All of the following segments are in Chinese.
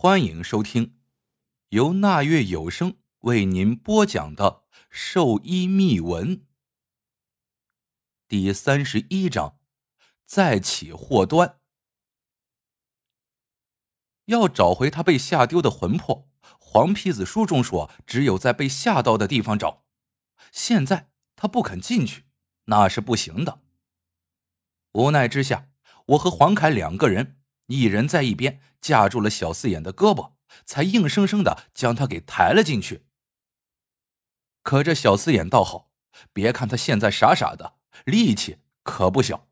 欢迎收听由那月有声为您播讲的《兽医秘闻》第三十一章：再起祸端。要找回他被吓丢的魂魄，黄皮子书中说，只有在被吓到的地方找。现在他不肯进去，那是不行的。无奈之下，我和黄凯两个人。一人在一边架住了小四眼的胳膊，才硬生生的将他给抬了进去。可这小四眼倒好，别看他现在傻傻的，力气可不小。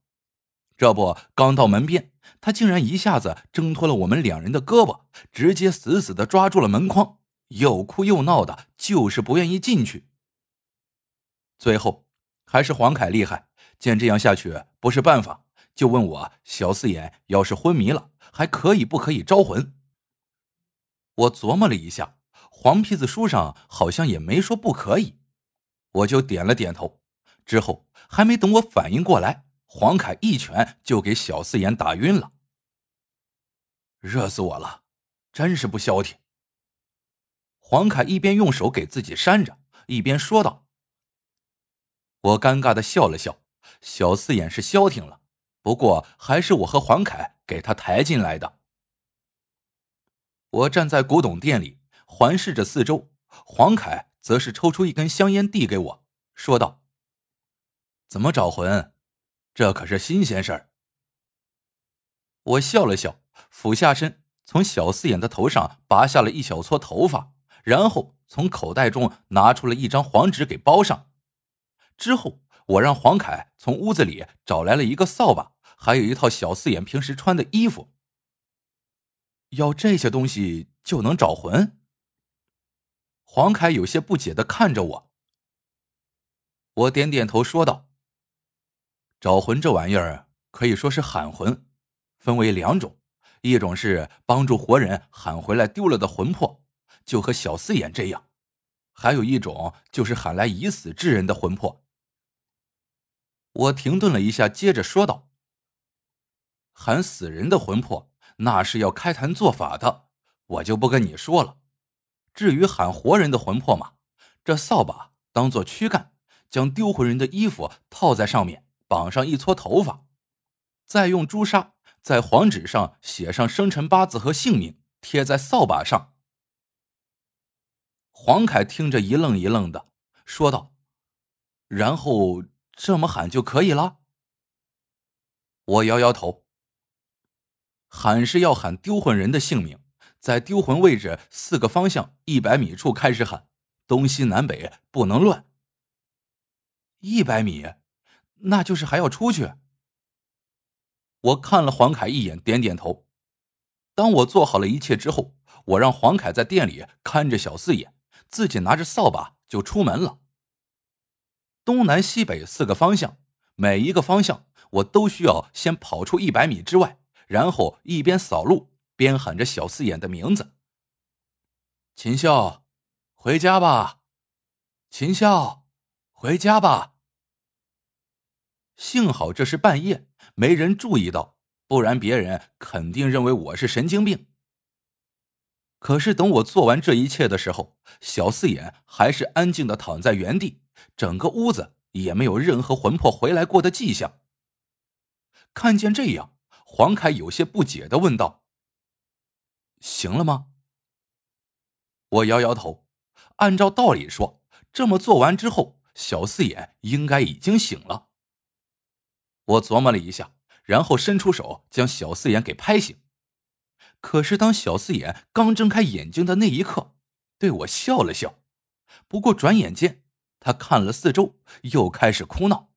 这不，刚到门边，他竟然一下子挣脱了我们两人的胳膊，直接死死的抓住了门框，又哭又闹的，就是不愿意进去。最后，还是黄凯厉害，见这样下去不是办法。就问我小四眼要是昏迷了，还可以不可以招魂？我琢磨了一下，黄皮子书上好像也没说不可以，我就点了点头。之后还没等我反应过来，黄凯一拳就给小四眼打晕了。热死我了，真是不消停。黄凯一边用手给自己扇着，一边说道：“我尴尬的笑了笑，小四眼是消停了。”不过，还是我和黄凯给他抬进来的。我站在古董店里环视着四周，黄凯则是抽出一根香烟递给我，说道：“怎么找魂？这可是新鲜事儿。”我笑了笑，俯下身，从小四眼的头上拔下了一小撮头发，然后从口袋中拿出了一张黄纸给包上。之后，我让黄凯从屋子里找来了一个扫把。还有一套小四眼平时穿的衣服，要这些东西就能找魂？黄凯有些不解的看着我，我点点头说道：“找魂这玩意儿可以说是喊魂，分为两种，一种是帮助活人喊回来丢了的魂魄，就和小四眼这样；还有一种就是喊来已死之人的魂魄。”我停顿了一下，接着说道。喊死人的魂魄，那是要开坛做法的，我就不跟你说了。至于喊活人的魂魄嘛，这扫把当做躯干，将丢魂人的衣服套在上面，绑上一撮头发，再用朱砂在黄纸上写上生辰八字和姓名，贴在扫把上。黄凯听着一愣一愣的，说道：“然后这么喊就可以了。”我摇摇头。喊是要喊丢魂人的姓名，在丢魂位置四个方向一百米处开始喊，东西南北不能乱。一百米，那就是还要出去。我看了黄凯一眼，点点头。当我做好了一切之后，我让黄凯在店里看着小四眼，自己拿着扫把就出门了。东南西北四个方向，每一个方向我都需要先跑出一百米之外。然后一边扫路边喊着小四眼的名字：“秦笑，回家吧！秦笑，回家吧！”幸好这是半夜，没人注意到，不然别人肯定认为我是神经病。可是等我做完这一切的时候，小四眼还是安静的躺在原地，整个屋子也没有任何魂魄回来过的迹象。看见这样。黄凯有些不解的问道：“行了吗？”我摇摇头。按照道理说，这么做完之后，小四眼应该已经醒了。我琢磨了一下，然后伸出手将小四眼给拍醒。可是当小四眼刚睁开眼睛的那一刻，对我笑了笑。不过转眼间，他看了四周，又开始哭闹。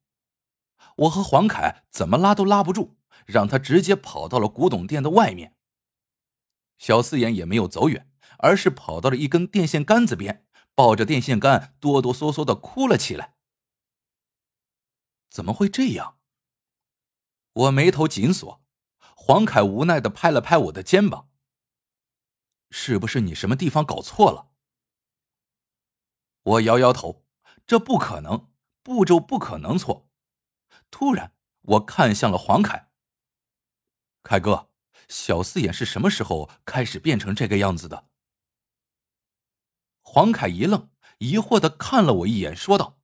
我和黄凯怎么拉都拉不住。让他直接跑到了古董店的外面。小四眼也没有走远，而是跑到了一根电线杆子边，抱着电线杆哆哆嗦嗦的哭了起来。怎么会这样？我眉头紧锁。黄凯无奈的拍了拍我的肩膀：“是不是你什么地方搞错了？”我摇摇头：“这不可能，步骤不可能错。”突然，我看向了黄凯。凯哥，小四眼是什么时候开始变成这个样子的？黄凯一愣，疑惑的看了我一眼，说道：“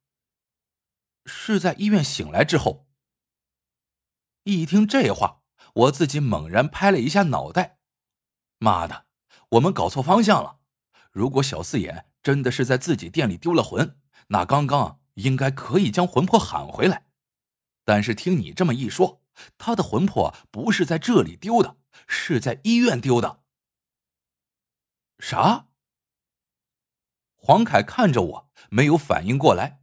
是在医院醒来之后。”一听这话，我自己猛然拍了一下脑袋：“妈的，我们搞错方向了！如果小四眼真的是在自己店里丢了魂，那刚刚应该可以将魂魄喊回来。但是听你这么一说，他的魂魄不是在这里丢的。”是在医院丢的。啥？黄凯看着我，没有反应过来。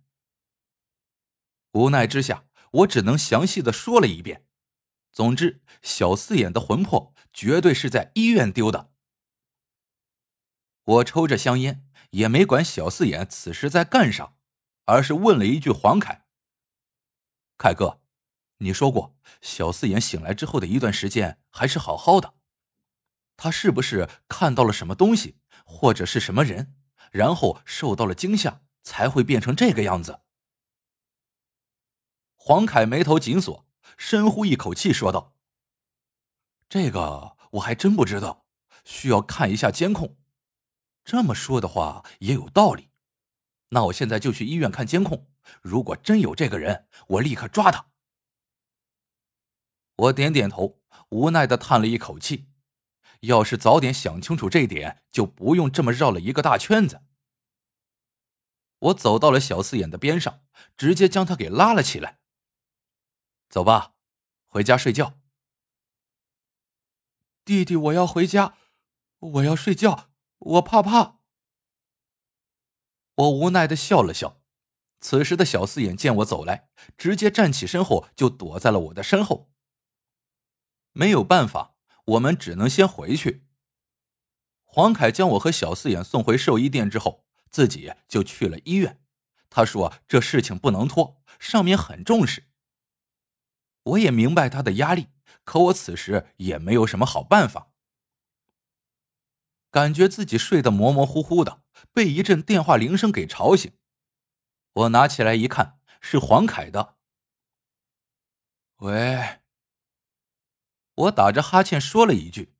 无奈之下，我只能详细的说了一遍。总之，小四眼的魂魄绝对是在医院丢的。我抽着香烟，也没管小四眼此时在干啥，而是问了一句：“黄凯，凯哥。”你说过，小四眼醒来之后的一段时间还是好好的，他是不是看到了什么东西，或者是什么人，然后受到了惊吓，才会变成这个样子？黄凯眉头紧锁，深呼一口气，说道：“这个我还真不知道，需要看一下监控。这么说的话也有道理，那我现在就去医院看监控，如果真有这个人，我立刻抓他。”我点点头，无奈的叹了一口气。要是早点想清楚这点，就不用这么绕了一个大圈子。我走到了小四眼的边上，直接将他给拉了起来。走吧，回家睡觉。弟弟，我要回家，我要睡觉，我怕怕。我无奈的笑了笑。此时的小四眼见我走来，直接站起身后就躲在了我的身后。没有办法，我们只能先回去。黄凯将我和小四眼送回兽医店之后，自己就去了医院。他说这事情不能拖，上面很重视。我也明白他的压力，可我此时也没有什么好办法。感觉自己睡得模模糊糊的，被一阵电话铃声给吵醒。我拿起来一看，是黄凯的。喂。我打着哈欠说了一句，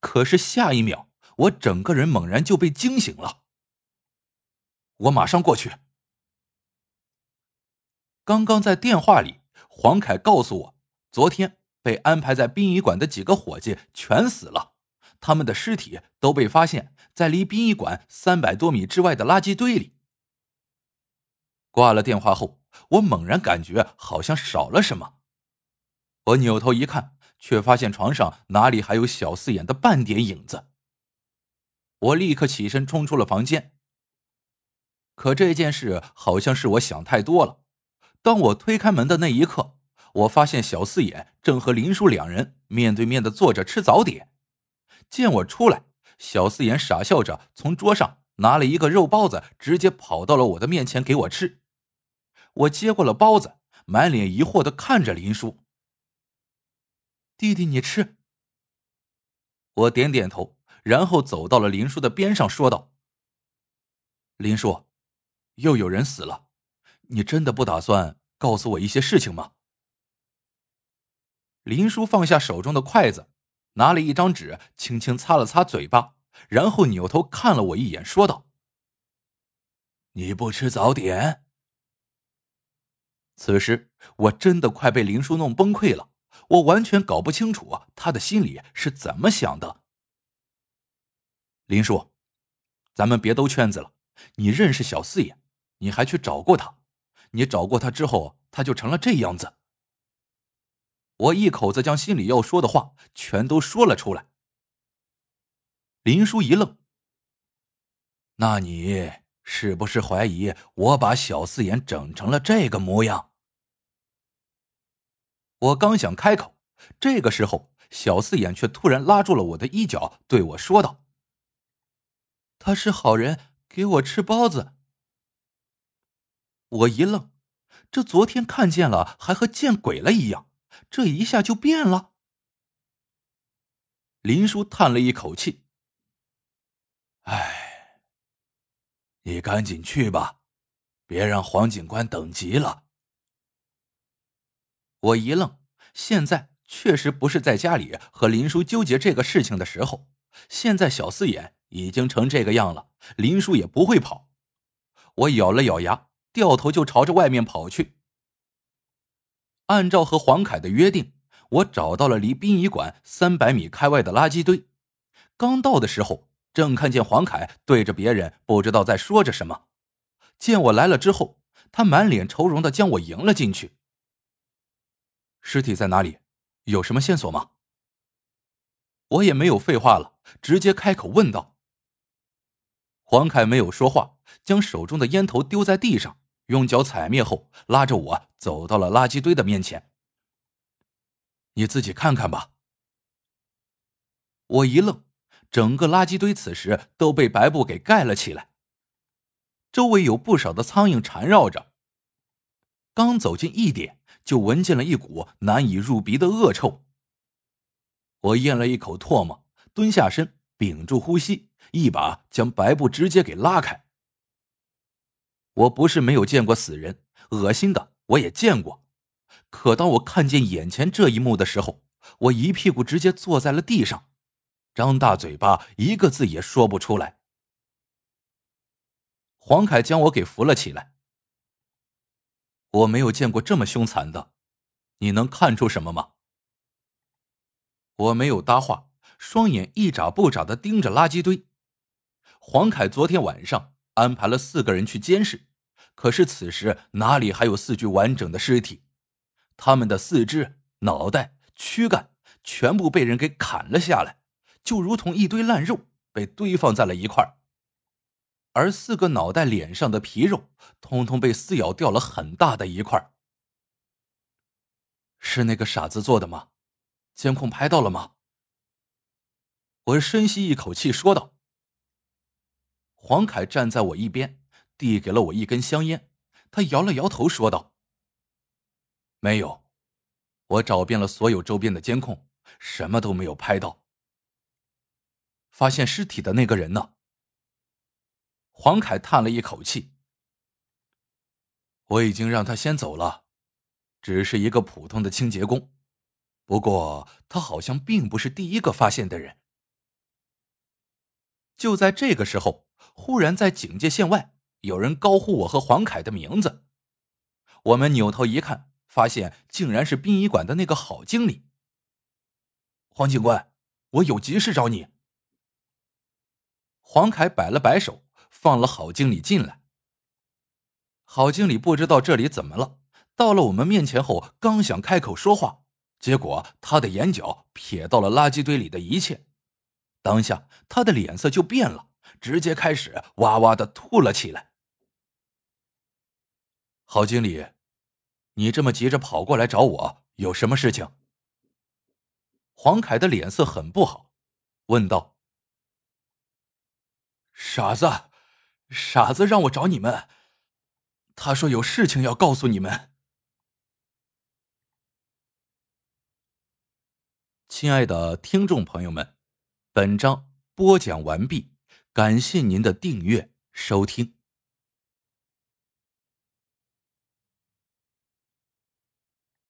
可是下一秒，我整个人猛然就被惊醒了。我马上过去。刚刚在电话里，黄凯告诉我，昨天被安排在殡仪馆的几个伙计全死了，他们的尸体都被发现在离殡仪馆三百多米之外的垃圾堆里。挂了电话后，我猛然感觉好像少了什么，我扭头一看。却发现床上哪里还有小四眼的半点影子。我立刻起身冲出了房间。可这件事好像是我想太多了。当我推开门的那一刻，我发现小四眼正和林叔两人面对面的坐着吃早点。见我出来，小四眼傻笑着从桌上拿了一个肉包子，直接跑到了我的面前给我吃。我接过了包子，满脸疑惑的看着林叔。弟弟，你吃。我点点头，然后走到了林叔的边上，说道：“林叔，又有人死了，你真的不打算告诉我一些事情吗？”林叔放下手中的筷子，拿了一张纸，轻轻擦了擦嘴巴，然后扭头看了我一眼，说道：“你不吃早点？”此时，我真的快被林叔弄崩溃了。我完全搞不清楚他的心里是怎么想的。林叔，咱们别兜圈子了。你认识小四爷，你还去找过他。你找过他之后，他就成了这样子。我一口子将心里要说的话全都说了出来。林叔一愣：“那你是不是怀疑我把小四眼整成了这个模样？”我刚想开口，这个时候，小四眼却突然拉住了我的衣角，对我说道：“他是好人，给我吃包子。”我一愣，这昨天看见了还和见鬼了一样，这一下就变了。林叔叹了一口气：“哎，你赶紧去吧，别让黄警官等急了。”我一愣，现在确实不是在家里和林叔纠结这个事情的时候。现在小四眼已经成这个样了，林叔也不会跑。我咬了咬牙，掉头就朝着外面跑去。按照和黄凯的约定，我找到了离殡仪馆三百米开外的垃圾堆。刚到的时候，正看见黄凯对着别人不知道在说着什么。见我来了之后，他满脸愁容的将我迎了进去。尸体在哪里？有什么线索吗？我也没有废话了，直接开口问道。黄凯没有说话，将手中的烟头丢在地上，用脚踩灭后，拉着我走到了垃圾堆的面前。你自己看看吧。我一愣，整个垃圾堆此时都被白布给盖了起来，周围有不少的苍蝇缠绕着。刚走近一点，就闻见了一股难以入鼻的恶臭。我咽了一口唾沫，蹲下身，屏住呼吸，一把将白布直接给拉开。我不是没有见过死人，恶心的我也见过，可当我看见眼前这一幕的时候，我一屁股直接坐在了地上，张大嘴巴，一个字也说不出来。黄凯将我给扶了起来。我没有见过这么凶残的，你能看出什么吗？我没有搭话，双眼一眨不眨的盯着垃圾堆。黄凯昨天晚上安排了四个人去监视，可是此时哪里还有四具完整的尸体？他们的四肢、脑袋、躯干全部被人给砍了下来，就如同一堆烂肉被堆放在了一块而四个脑袋脸上的皮肉，通通被撕咬掉了很大的一块是那个傻子做的吗？监控拍到了吗？我深吸一口气说道。黄凯站在我一边，递给了我一根香烟，他摇了摇头说道：“没有，我找遍了所有周边的监控，什么都没有拍到。发现尸体的那个人呢？”黄凯叹了一口气：“我已经让他先走了，只是一个普通的清洁工。”不过，他好像并不是第一个发现的人。就在这个时候，忽然在警戒线外有人高呼我和黄凯的名字。我们扭头一看，发现竟然是殡仪馆的那个郝经理。黄警官，我有急事找你。黄凯摆了摆手，放了郝经理进来。郝经理不知道这里怎么了，到了我们面前后，刚想开口说话。结果，他的眼角瞥到了垃圾堆里的一切，当下他的脸色就变了，直接开始哇哇的吐了起来。郝经理，你这么急着跑过来找我，有什么事情？黄凯的脸色很不好，问道：“傻子，傻子让我找你们，他说有事情要告诉你们。”亲爱的听众朋友们，本章播讲完毕，感谢您的订阅收听。